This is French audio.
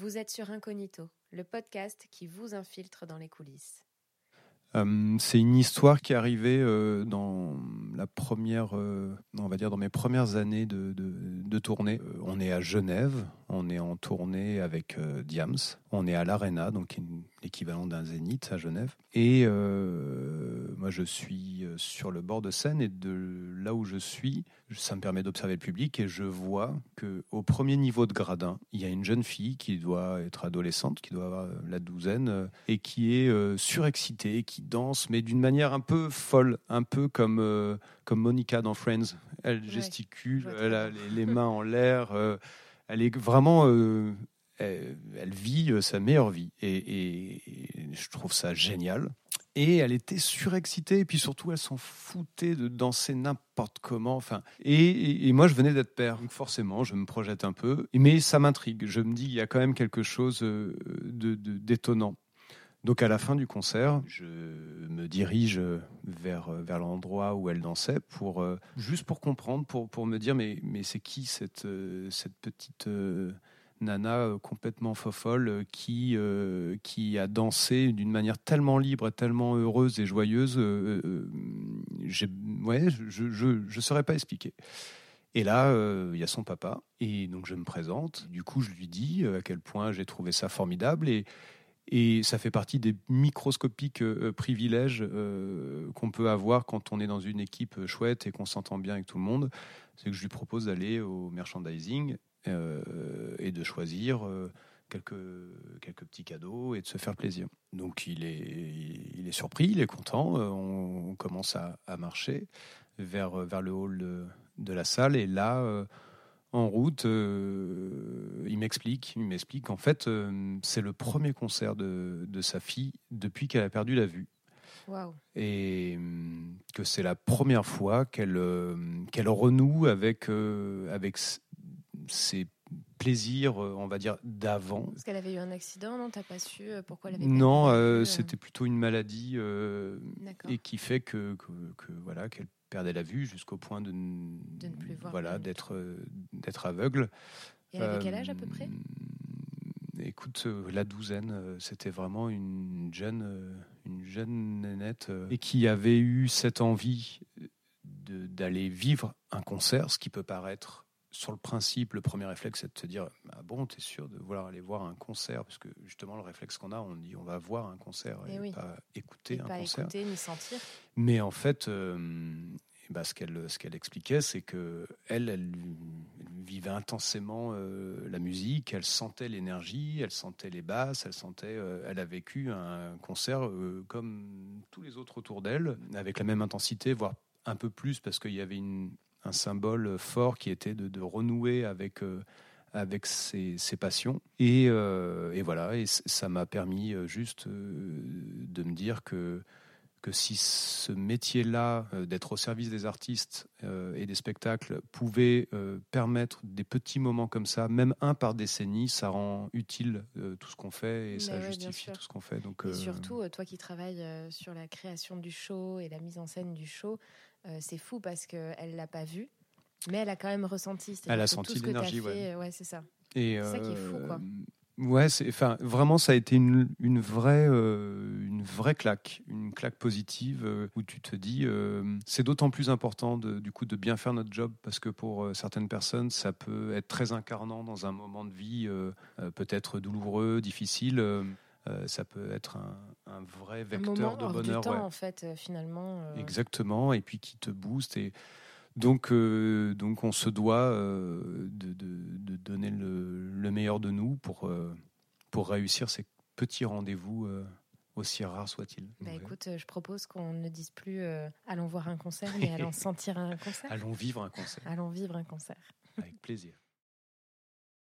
Vous êtes sur Incognito, le podcast qui vous infiltre dans les coulisses. Euh, c'est une histoire qui est arrivée euh, dans la première, euh, on va dire dans mes premières années de, de, tournée. on est à Genève, on est en tournée avec Diams, on est à l'Arena, donc l'équivalent d'un zénith à Genève. Et moi, je suis sur le bord de scène et de là où je suis, ça me permet d'observer le public et je vois que au premier niveau de gradin, il y a une jeune fille qui doit être adolescente, qui doit avoir la douzaine et qui est surexcitée, qui danse, mais d'une manière un peu folle, un peu comme, euh, comme Monica dans Friends. Elle gesticule, elle a les, mains en l'air. Euh, elle est vraiment. Euh, elle, vit sa meilleure vie. Et, je trouve ça génial. Et elle était surexcitée, et puis surtout, elle s'en foutait de danser n'importe comment. Enfin, et, moi, je venais d'être père, donc forcément, je me projette un peu. Mais ça m'intrigue. Je me dis, il y a quand même quelque chose de d'étonnant. Donc à la fin du concert, je me dirige vers, vers l'endroit où elle dansait pour euh, juste pour comprendre, pour, pour me dire mais, mais c'est qui cette, euh, cette petite euh, nana complètement fofolle qui, qui a dansé d'une manière tellement libre tellement heureuse et joyeuse. ouais, je ne saurais pas expliquer. Et là, il y a son papa, et donc je me présente. Du coup, je lui dis à quel point j'ai trouvé ça formidable. Et, et ça fait partie des microscopiques euh, privilèges euh, qu'on peut avoir quand on est dans une équipe chouette et qu'on s'entend bien avec tout le monde. C'est que je lui propose d'aller au merchandising euh, et de choisir quelques, quelques petits cadeaux et de se faire plaisir. Donc il est, il est surpris, il est content. On, commence à, marcher vers, vers le hall de, de la salle et là en route, euh, il m'explique, il m'explique qu'en fait, euh, c'est le premier concert de, sa fille depuis qu'elle a perdu la vue. Et euh, que c'est la première fois qu'elle qu'elle renoue avec, avec ses plaisirs, on va dire, d'avant. Parce qu'elle avait eu un accident, non? T'as pas su pourquoi elle avait Non, c'était plutôt une maladie et qui fait que, que, que voilà qu'elle perdait la vue jusqu'au point de, ne plus voir voilà d'être d'être aveugle. Et elle avait quel âge à peu près euh, Écoute, euh, la douzaine, euh, c'était vraiment une jeune, une jeune nénette et qui avait eu cette envie d'aller vivre un concert, ce qui peut paraître sur le principe, le premier réflexe, c'est de se dire ah bon, t'es sûr de vouloir aller voir un concert? Parce que justement, le réflexe qu'on a, on dit on va voir un concert et, pas écouter un pas concert. Écouter, ni sentir. Mais en fait, euh, bah, ce qu'elle ce qu'elle expliquait, c'est que elle, elle, vivait intensément euh, la musique, elle sentait l'énergie, elle sentait les basses, elle sentait, euh, elle a vécu un concert comme tous les autres autour d'elle, avec la même intensité, voire un peu plus, parce qu'il y avait un symbole fort qui était de, renouer avec, euh, avec ses, passions. Et, euh, et, voilà, et ça m'a permis euh, juste de me dire que, que si ce métier-là, d'être au service des artistes et des spectacles, pouvait permettre des petits moments comme ça, même un par décennie, ça rend utile tout ce qu'on fait et ça justifie tout ce qu'on fait. Donc, et surtout, toi qui travailles sur la création du show et la mise en scène du show, euh, c'est fou parce qu'elle l'a pas vu, mais elle a quand même ressenti. Elle a senti l'énergie, ouais. ouais c'est ça. C'est ça qui est fou, quoi. Euh, ouais, c'est, enfin, vraiment, ça a été une, une vraie, euh, une vraie claque, une claque positive où tu te dis, c'est d'autant plus important de, du coup de bien faire notre job parce que pour certaines personnes, ça peut être très incarnant dans un moment de vie peut-être douloureux, difficile. Euh, ça peut être un, vrai vecteur de bonheur. Du temps, en fait, euh, finalement. Euh. Exactement, et puis qui te booste. Et donc, donc on se doit meilleur de nous pour, pour réussir ces petits rendez-vous aussi rares soient-ils. Bah écoute, je propose qu'on ne dise plus allons voir un concert, mais allons sentir un concert. allons vivre un concert. Allons vivre un concert. Avec plaisir.